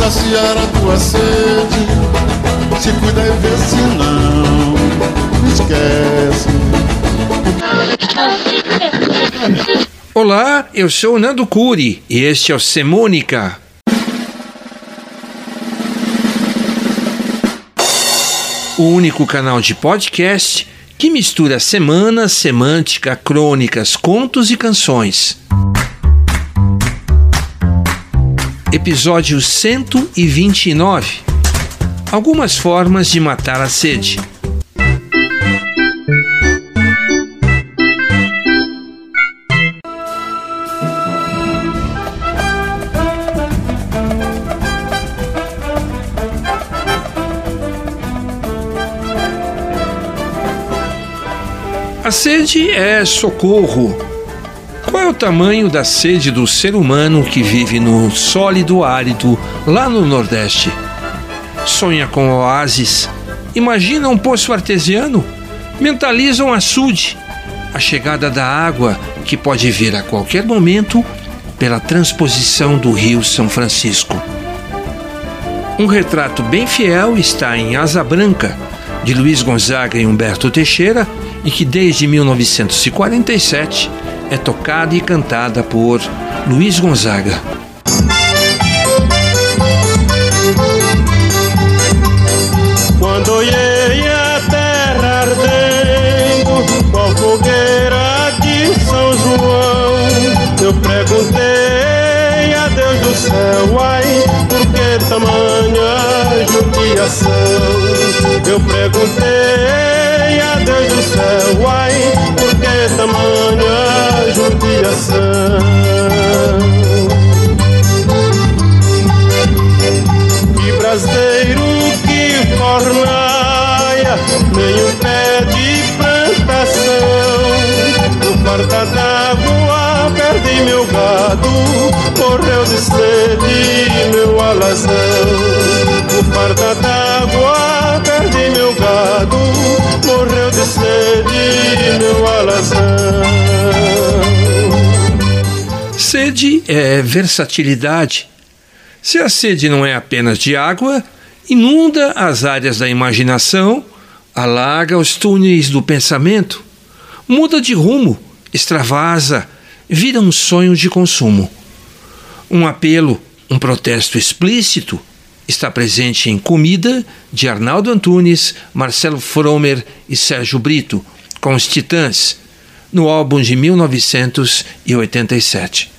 saciar a tua sede? Se cuida e vê se não esquece. Olá, eu sou Nando Curi e este é o Semônica. O único canal de podcast que mistura semana, semântica, crônicas, contos e canções. Episódio 129 Algumas formas de matar a sede. A sede é socorro. Qual é o tamanho da sede do ser humano que vive no sólido árido lá no Nordeste? Sonha com oásis? Imagina um poço artesiano? Mentaliza um açude? A chegada da água que pode vir a qualquer momento pela transposição do Rio São Francisco. Um retrato bem fiel está em Asa Branca, de Luiz Gonzaga e Humberto Teixeira, e que desde 1947 é tocada e cantada por Luiz Gonzaga. Quando olhei a terra ardendo, qual fogueira de São João, eu perguntei a Deus do céu, ai, por que tamanha judiação? Eu perguntei a Deus do céu, ai, por que tamanha Que braseiro que fornaia, nem um pé de plantação. No farta d'água perdi meu gado, morreu de sede meu alazão. No farta d'água perdi meu gado, morreu de sede meu alazão. Sede é versatilidade. Se a sede não é apenas de água, inunda as áreas da imaginação, alaga os túneis do pensamento, muda de rumo, extravasa, vira um sonho de consumo. Um apelo, um protesto explícito está presente em Comida, de Arnaldo Antunes, Marcelo Fromer e Sérgio Brito, com os Titãs, no álbum de 1987.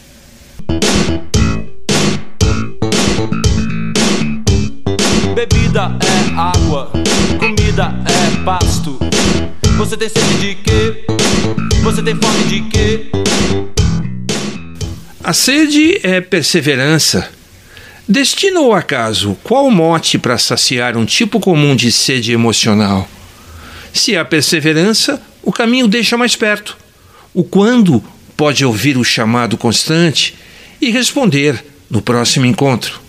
Bebida é água, comida é pasto. Você tem sede de quê? Você tem fome de quê? A sede é perseverança. Destino ou acaso, qual mote para saciar um tipo comum de sede emocional? Se há perseverança, o caminho deixa mais perto. O quando pode ouvir o chamado constante e responder no próximo encontro.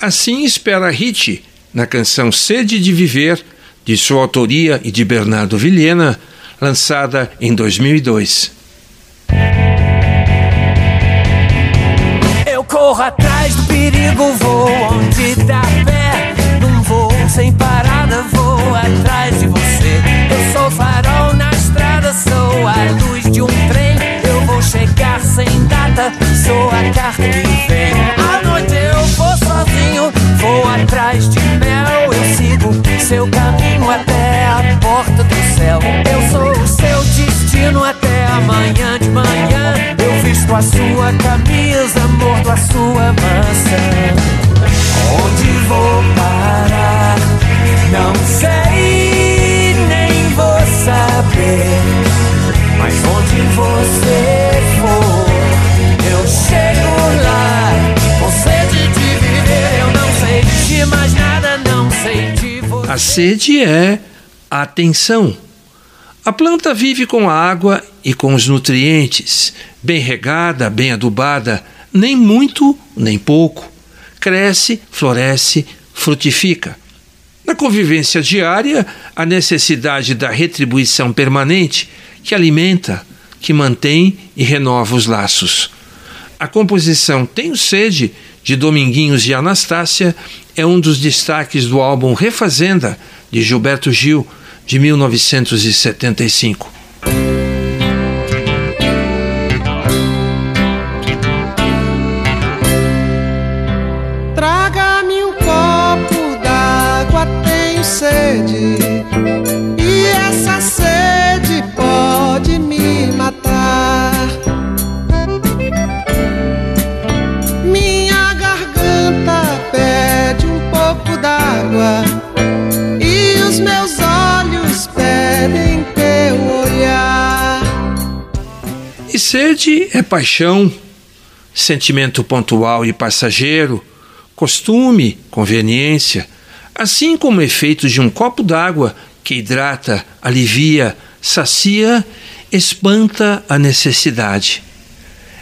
Assim espera Hit na canção Sede de Viver, de sua autoria e de Bernardo Vilhena, lançada em 2002. Eu corro atrás do perigo, vou onde dá pé. Num voo sem parada, vou porta do céu. Eu sou o seu destino até amanhã de manhã. Eu visto a sua camisa, mordo a sua maçã. Onde vou parar? Não sei, nem vou saber. Mas onde você for, eu chego lá. Com sede de viver, eu não sei de mais nada, não sei de você. A sede é atenção. A planta vive com a água e com os nutrientes, bem regada, bem adubada, nem muito, nem pouco. Cresce, floresce, frutifica. Na convivência diária, a necessidade da retribuição permanente que alimenta, que mantém e renova os laços. A composição Tenho Sede, de Dominguinhos e Anastácia, é um dos destaques do álbum Refazenda, de Gilberto Gil, de 1975. Traga-me um copo d'água, tenho sede. Sede é paixão, sentimento pontual e passageiro, costume, conveniência, assim como efeitos de um copo d'água que hidrata, alivia, sacia, espanta a necessidade.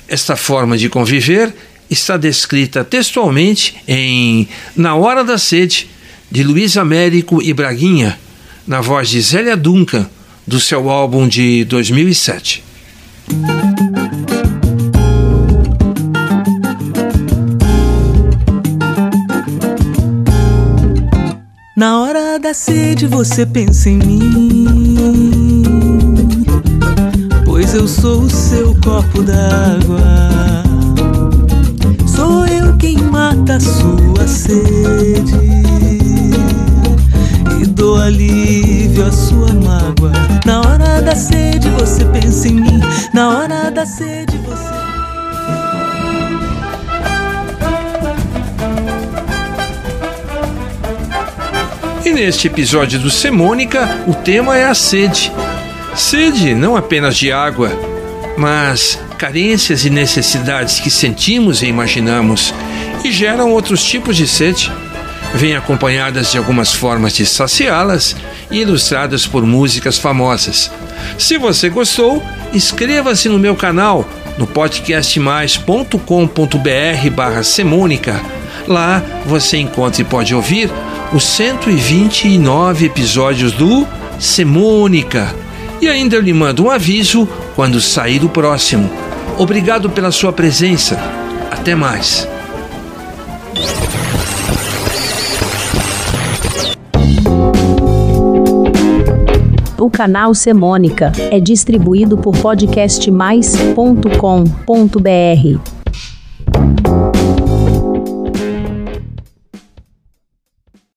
Esta forma de conviver está descrita textualmente em Na Hora da Sede, de Luiz Américo e Braguinha, na voz de Zélia Duncan, do seu álbum de 2007. Hora da sede você pensa em mim, pois eu sou o seu copo d'água. Sou eu quem mata a sua sede e dou alívio à sua mágoa. Na hora da sede você pensa em mim, na hora da sede você. Neste episódio do Semônica, o tema é a sede. Sede não apenas de água, mas carências e necessidades que sentimos e imaginamos e geram outros tipos de sede. Vêm acompanhadas de algumas formas de saciá-las e ilustradas por músicas famosas. Se você gostou, inscreva-se no meu canal no podcastmais.com.br barra Semônica. Lá você encontra e pode ouvir os 129 episódios do Semônica. E ainda eu lhe mando um aviso quando sair o próximo. Obrigado pela sua presença. Até mais. O canal Semônica é distribuído por podcastmais.com.br.